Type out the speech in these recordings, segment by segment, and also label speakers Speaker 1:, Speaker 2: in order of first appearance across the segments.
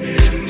Speaker 1: me.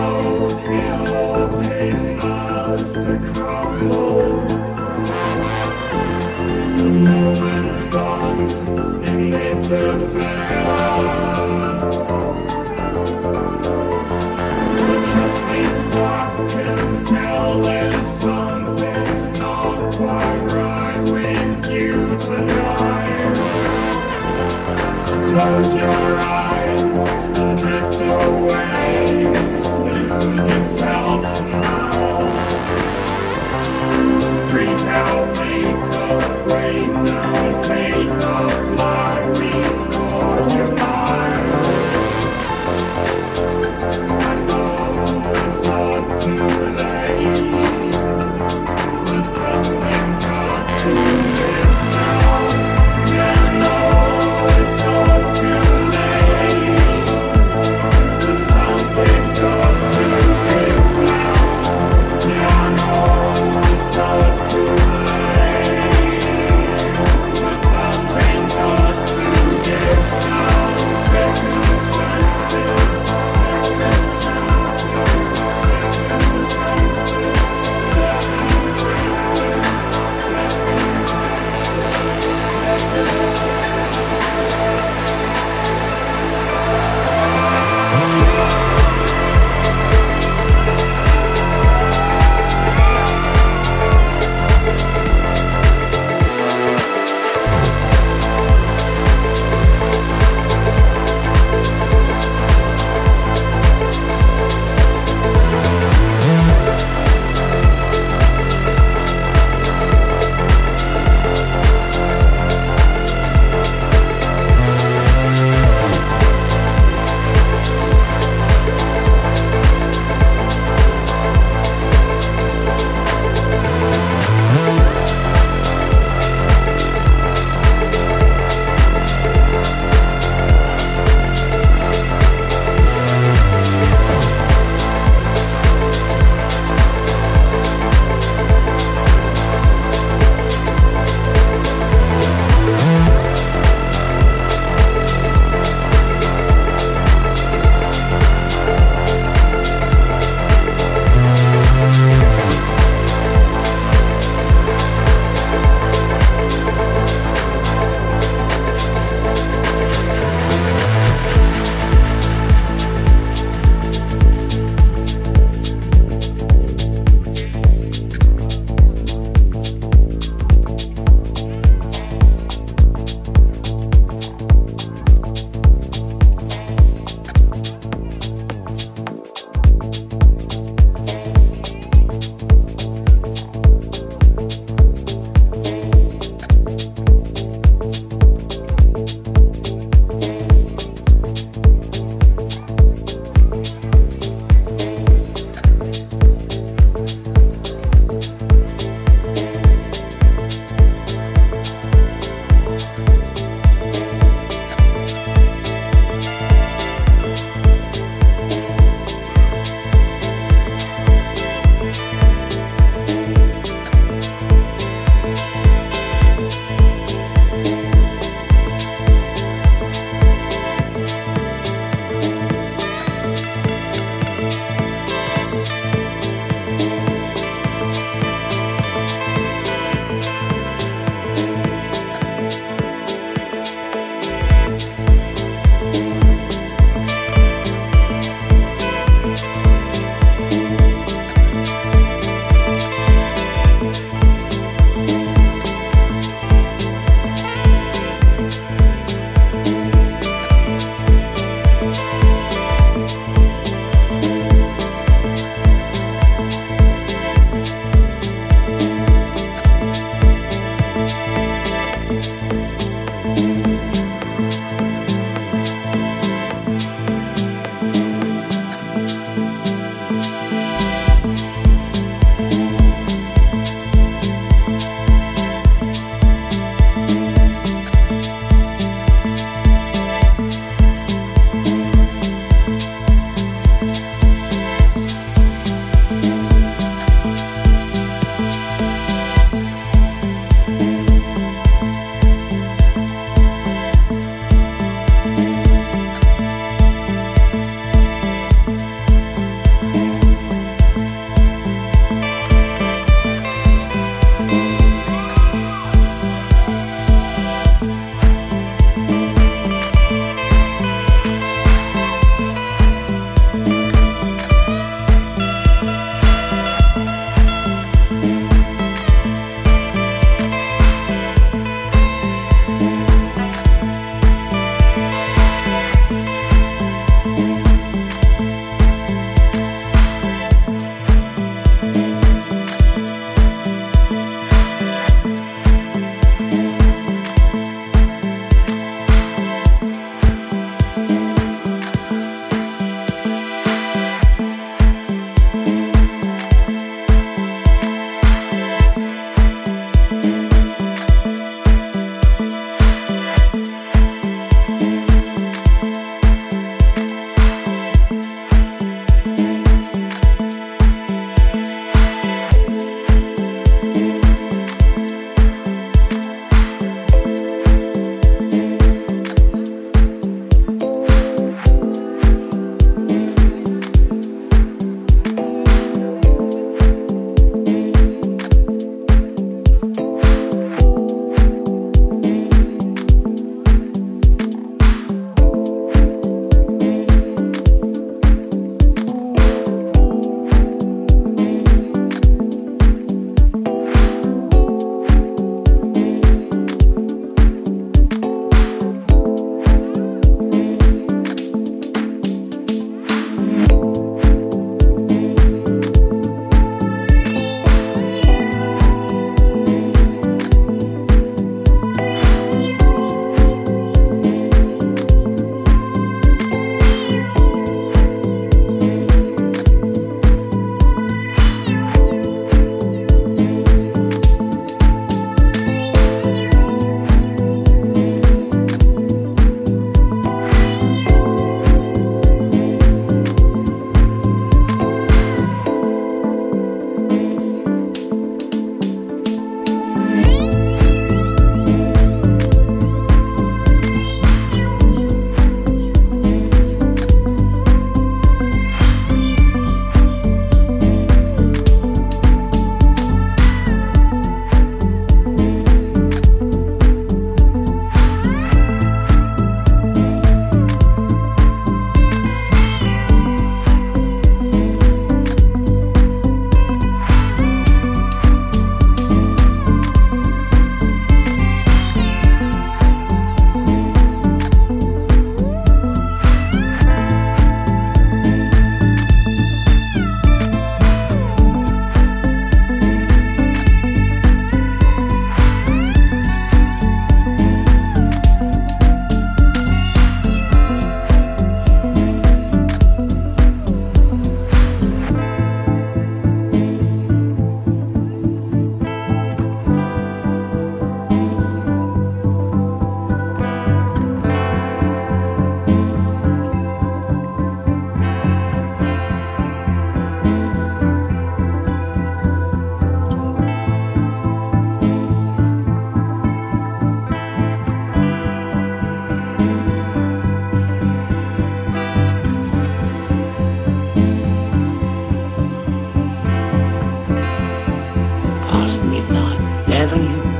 Speaker 1: Close your eyes and drift away. Lose yourself now. Freak out, make break down, take off life.
Speaker 2: you.